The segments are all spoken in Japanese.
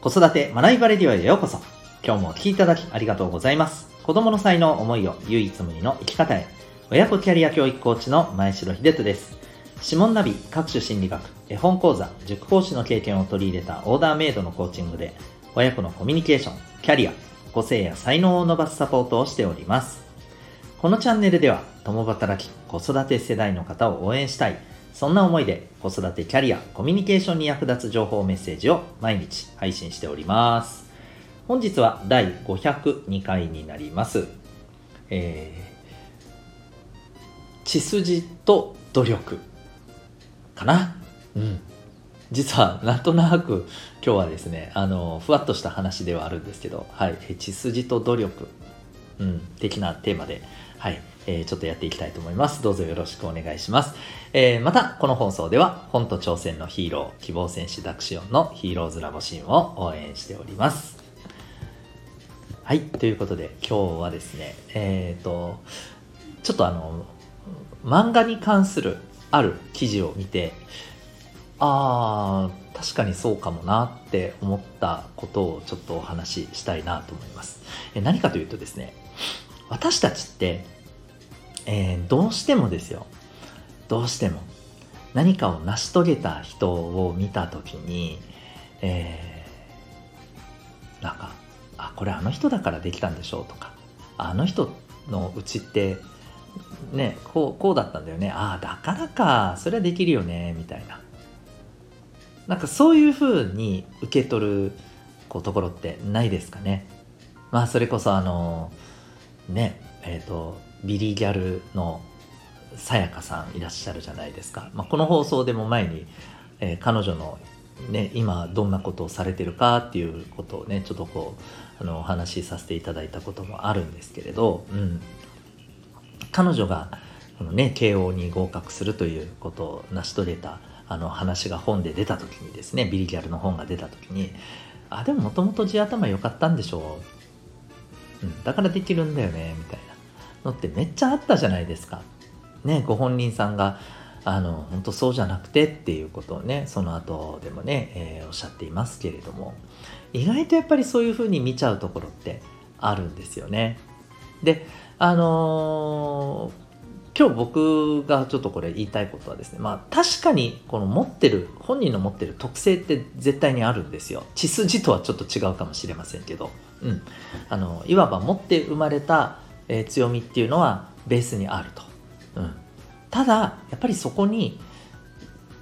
子育て学びバレディオへようこそ。今日もお聴きいただきありがとうございます。子供の才能、思いを唯一無二の生き方へ。親子キャリア教育コーチの前城秀人です。指紋ナビ、各種心理学、絵本講座、塾講師の経験を取り入れたオーダーメイドのコーチングで、親子のコミュニケーション、キャリア、個性や才能を伸ばすサポートをしております。このチャンネルでは、共働き、子育て世代の方を応援したい、そんな思いで子育てキャリア、コミュニケーションに役立つ情報メッセージを毎日配信しております。本日は第502回になります。えー、血筋と努力かな？うん。実はなんとなく今日はですね、あの、ふわっとした話ではあるんですけど、はい、血筋と努力、うん、的なテーマで、はい、えー、ちょっとやっていきたいと思います。どうぞよろしくお願いします。えー、また、この放送では、本と挑戦のヒーロー、希望戦士ダクシオンのヒーローズラボシーンを応援しております。はい、ということで、今日はですね、えっ、ー、と、ちょっとあの、漫画に関するある記事を見て、ああ、確かにそうかもなって思ったことをちょっとお話ししたいなと思います。え何かというとですね、私たちって、えー、どうしてもですよ。どうしても。何かを成し遂げた人を見た時に、えー、なんかあこれあの人だからできたんでしょうとかあの人のうちってねこうこうだったんだよね。ああだからか。それはできるよね。みたいな。なんかそういうふうに受け取るこうところってないですかね。まあそれこそあのねえっ、ー、とビリギャルのさやかさんいらっしゃるじゃないですか、まあ、この放送でも前に、えー、彼女の、ね、今どんなことをされてるかっていうことをねちょっとこうあのお話しさせていただいたこともあるんですけれど、うん、彼女がこの、ね、慶応に合格するということを成し遂げたあの話が本で出た時にですねビリギャルの本が出た時にあでももともと地頭良かったんでしょう、うん、だからできるんだよねみたいな。のってめっちゃあったじゃないですか。ね、ご本人さんがあの本当そうじゃなくてっていうことをねその後でもね、えー、おっしゃっていますけれども意外とやっぱりそういうふうに見ちゃうところってあるんですよね。であのー、今日僕がちょっとこれ言いたいことはですねまあ確かにこの持ってる本人の持ってる特性って絶対にあるんですよ血筋とはちょっと違うかもしれませんけど、うん、あのいわば持って生まれたえー、強みっていうのはベースにあると、うん、ただやっぱりそこに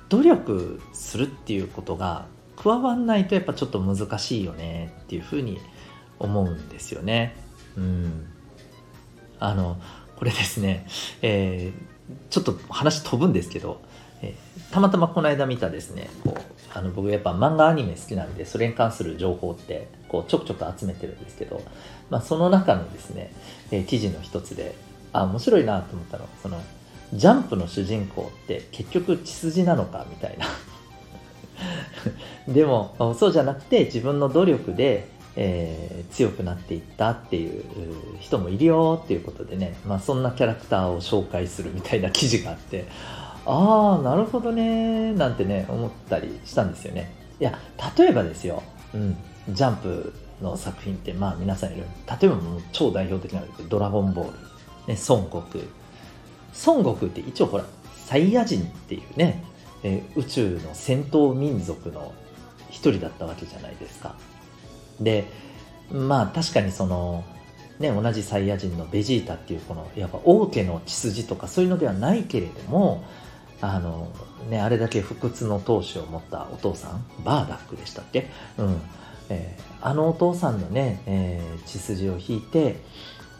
努力するっていうことが加わんないとやっぱちょっと難しいよねっていうふうに思うんですよね。うん、あのこれですね、えー、ちょっと話飛ぶんですけど、えー、たまたまこの間見たですねこうあの僕やっぱ漫画アニメ好きなんでそれに関する情報ってこうちょくちょく集めてるんですけど、まあ、その中のですね、えー、記事の一つであ面白いなと思ったのそのジャンプの主人公って結局血筋なのかみたいな。でもそうじゃなくて自分の努力で、えー、強くなっていったっていう人もいるよっていうことでね、まあ、そんなキャラクターを紹介するみたいな記事があってああなるほどねなんてね思ったりしたんですよね。いや例えばですよ、うん、ジャンプの作品ってまあ皆さんいる。例えばもう超代表的なので「ドラゴンボール」ね、孫悟空。孫悟空って一応ほらサイヤ人っていうね、えー、宇宙の戦闘民族の一人だったわけじゃないですか。でまあ確かにそのね、同じサイヤ人のベジータっていうこのやっぱ王家の血筋とかそういうのではないけれどもあの、ね、あれだけ不屈の闘志を持ったお父さん、バーダックでしたっけ？うん。えー、あのお父さんのね、えー、血筋を引いて、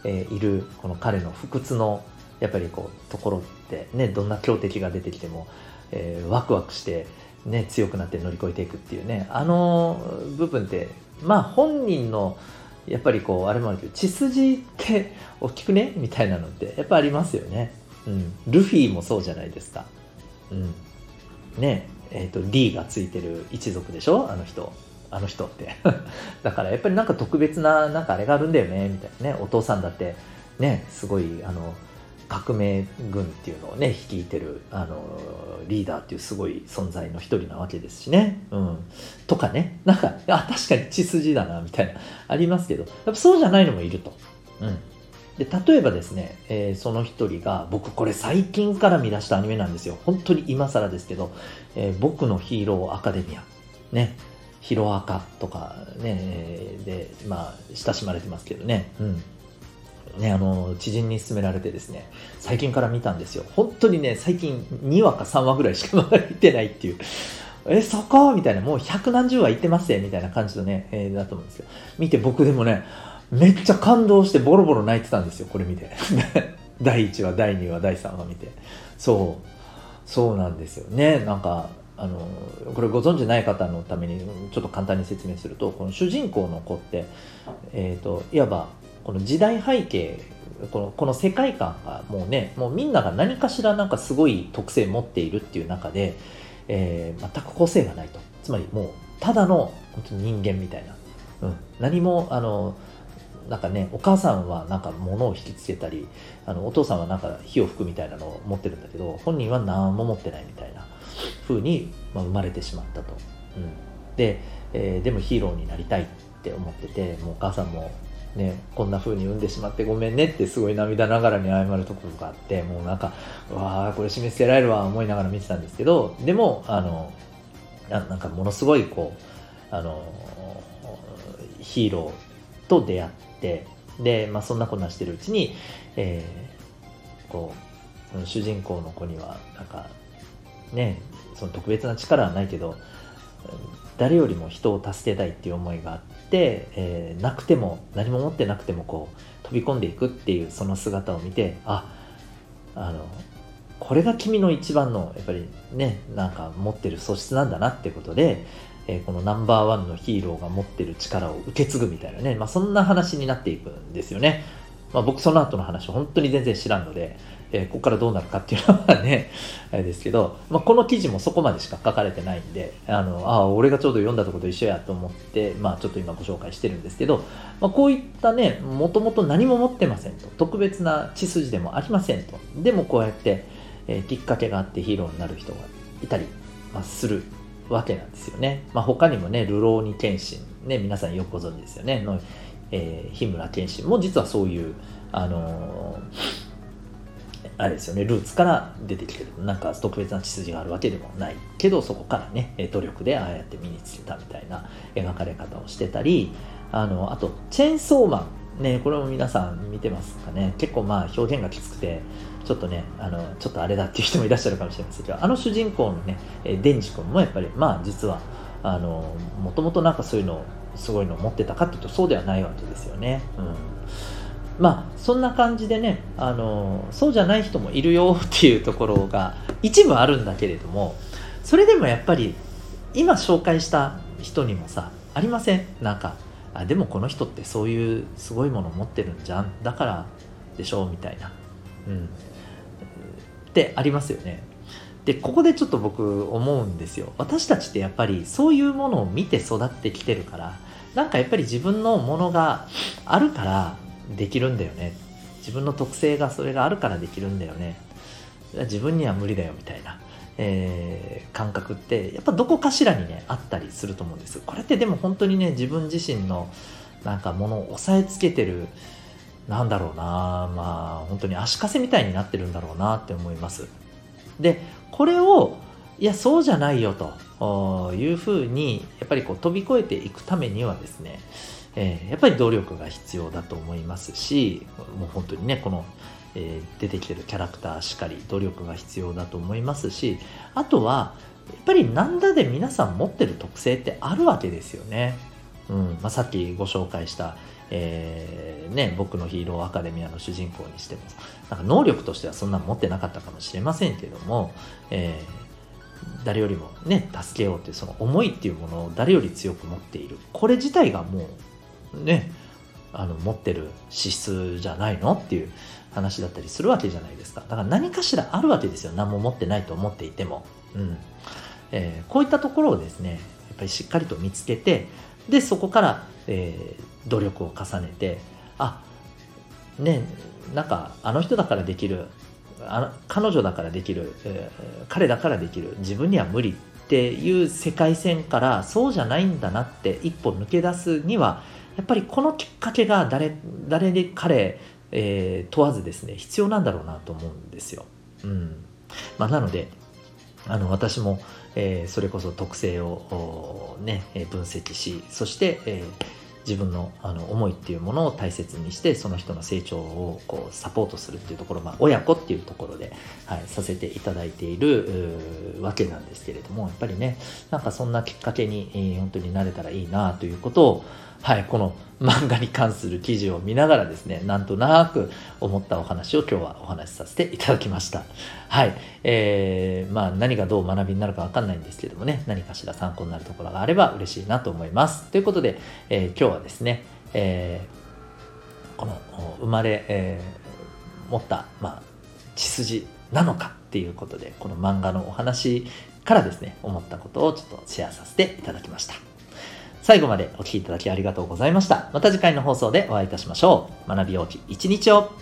えー、いるこの彼の不屈のやっぱりこうところってねどんな強敵が出てきても、えー、ワクワクしてね強くなって乗り越えていくっていうねあの部分ってまあ本人のやっぱりこうあれもあるけど血筋って大きくね？みたいなのってやっぱありますよね、うん、ルフィもそうじゃないですか。うん、ねえっ、ー、と D がついてる一族でしょ？あの人。あの人って。だからやっぱりなんか特別ななんかあれがあるんだよね。みたいなね。お父さんだってねすごいあの革命軍っていうのをね率いてるあのリーダーっていうすごい存在の一人なわけですしね、うん、とかね。なんかあ確かに血筋だなみたいな。ありますけど。やっぱそうじゃないのもいると。うん。で例えばですね、えー、その一人が僕これ最近から見出したアニメなんですよ。本当に今更ですけど、えー、僕のヒーローアカデミア。ね。ヒロアカとかねでまあ親しまれてますけどね。うん。ね、あの、知人に勧められてですね、最近から見たんですよ。本当にね、最近2話か3話ぐらいしかまだ見てないっていう。え、そこみたいな、もう百何十話言ってますよみたいな感じのね、えー、だと思うんですよ。見て僕でもね、めっちゃ感動してボロボロ泣いてたんですよ、これ見て。第1話、第2話、第3話見て。そう、そうなんですよね。なんか、あのこれご存知ない方のためにちょっと簡単に説明するとこの主人公の子って、えーといわばこの時代背景このこの世界観がもうねもうみんなが何かしらなんかすごい特性持っているっていう中で、えー、全く個性がないとつまりもうただの本当に人間みたいな、うん、何もあのなんかねお母さんはなんか物を引きつけたりあのお父さんはなんか火を吹くみたいなのを持ってるんだけど本人は何も持ってないみたいな風に、まあ、生まれてしまったと、うん、で、えー、でもヒーローになりたいって思っててもうお母さんもね、こんな風に産んでしまってごめんねってすごい涙ながらに謝るところがあってもうなんかわあこれ示せられるわ思いながら見てたんですけどでもあのなんかものすごいこうあのヒーローと出会ってで、まあ、そんなこんなしてるうちに、えー、こう主人公の子にはなんかねその特別な力はないけど誰よりも人を助けたいっていう思いがあって、えー、なくても何も持ってなくてもこう飛び込んでいくっていうその姿を見てああのこれが君の一番のやっぱりねなんか持ってる素質なんだなってことで、えー、このナンバーワンのヒーローが持ってる力を受け継ぐみたいなね、まあ、そんな話になっていくんですよね。まあ、僕その後の話本当に全然知らんので、えー、ここからどうなるかっていうのはね、あれですけど、まあ、この記事もそこまでしか書かれてないんで、あの、ああ、俺がちょうど読んだとこと一緒やと思って、まあ、ちょっと今ご紹介してるんですけど、まあ、こういったね、もともと何も持ってませんと、特別な血筋でもありませんと、でもこうやって、えー、きっかけがあってヒーローになる人がいたり、まあ、する。わけなんですよね。まあ、他にもね、ルローニケンシン、ね、皆さんよくご存知ですよね、の、えー、日村謙信も実はそういう、あのーあれですよね、ルーツから出てきてる。なんか特別な血筋があるわけでもないけど、そこからね、努力でああやって身につけたみたいな描かれ方をしてたり、あの、あと、チェーンソーマン。ね、これも皆さん見てますかね。結構まあ表現がきつくて、ちょっとね、あの、ちょっとあれだっていう人もいらっしゃるかもしれません。けど、あの主人公のね、デンジ君もやっぱり、まあ実は、あの、もともとなんかそういうの、すごいのを持ってたかっていうとそうではないわけですよね。うん。まあそんな感じでねあのそうじゃない人もいるよっていうところが一部あるんだけれどもそれでもやっぱり今紹介した人にもさありません？なんかあでもこの人ってそういうすごいもの持ってるんじゃん？だからでしょ？うみたいな。うん。ってありますよね。でここでちょっと僕思うんですよ。私たちってやっぱりそういうものを見て育ってきてるからなんかやっぱり自分のものがあるからできるんだよね。自分の特性がそれがあるからできるんだよね。自分には無理だよみたいな、えー、感覚ってやっぱどこかしらにねあったりすると思うんです。これってでも本当にね自分自身のなんかものを押さえつけてるなんだろうなまあ本当に足かせみたいになってるんだろうなって思いますでこれをいやそうじゃないよというふうにやっぱりこう飛び越えていくためにはですねえー、やっぱり努力が必要だと思いますしもう本当にねこの、えー、出てきてるキャラクターしかり努力が必要だと思いますしあとはやっぱりなんだで皆さん持ってる特性ってあるわけですよね。うんまあ、さっきご紹介した、えー、ね、僕のヒーローアカデミアの主人公にしてもなんか能力としてはそんな持ってなかったかもしれませんけども、えー、誰よりもね助けようっていうその思いっていうものを誰より強く持っているこれ自体がもうね、あの持ってる資質じゃないのっていう話だったりするわけじゃないですか。だから何かしらあるわけですよ。何も持ってないと思っていても。うんえー、こういったところをですね、やっぱりしっかりと見つけて、で、そこから、えー、努力を重ねて、あ、ね、なんかあの人だからできるあの彼女だからできる、えー、彼だからできる自分には無理っていう世界線からそうじゃないんだなって一歩抜け出すにはやっぱりこのきっかけが誰誰で彼、えー、問わずですね必要なんだろうなと思うんですよ。うんまあ、なのであの私も、えー、それこそ特性を、ね、分析しそして、えー自分のあの思いっていうものを大切にしてその人の成長をこうサポートするっていうところ、まあ、親子っていうところで、はい、させていただいているわけなんですけれどもやっぱりねなんかそんなきっかけに、えー、本当になれたらいいなということをはい、この漫画に関する記事を見ながらですね、なんとなく思ったお話を今日はお話しさせていただきました。はい。えー、まあ何がどう学びになるかわかんないんですけどもね、何かしら参考になるところがあれば嬉しいなと思います。ということで、えー、今日はですね、えー、この生まれ、えー、持った、まあ、血筋なのかっていうことで、この漫画のお話からですね、思ったことをちょっとシェアさせていただきました。最後までお聴きいただきありがとうございました。また次回の放送でお会いいたしましょう。学び大きい一日を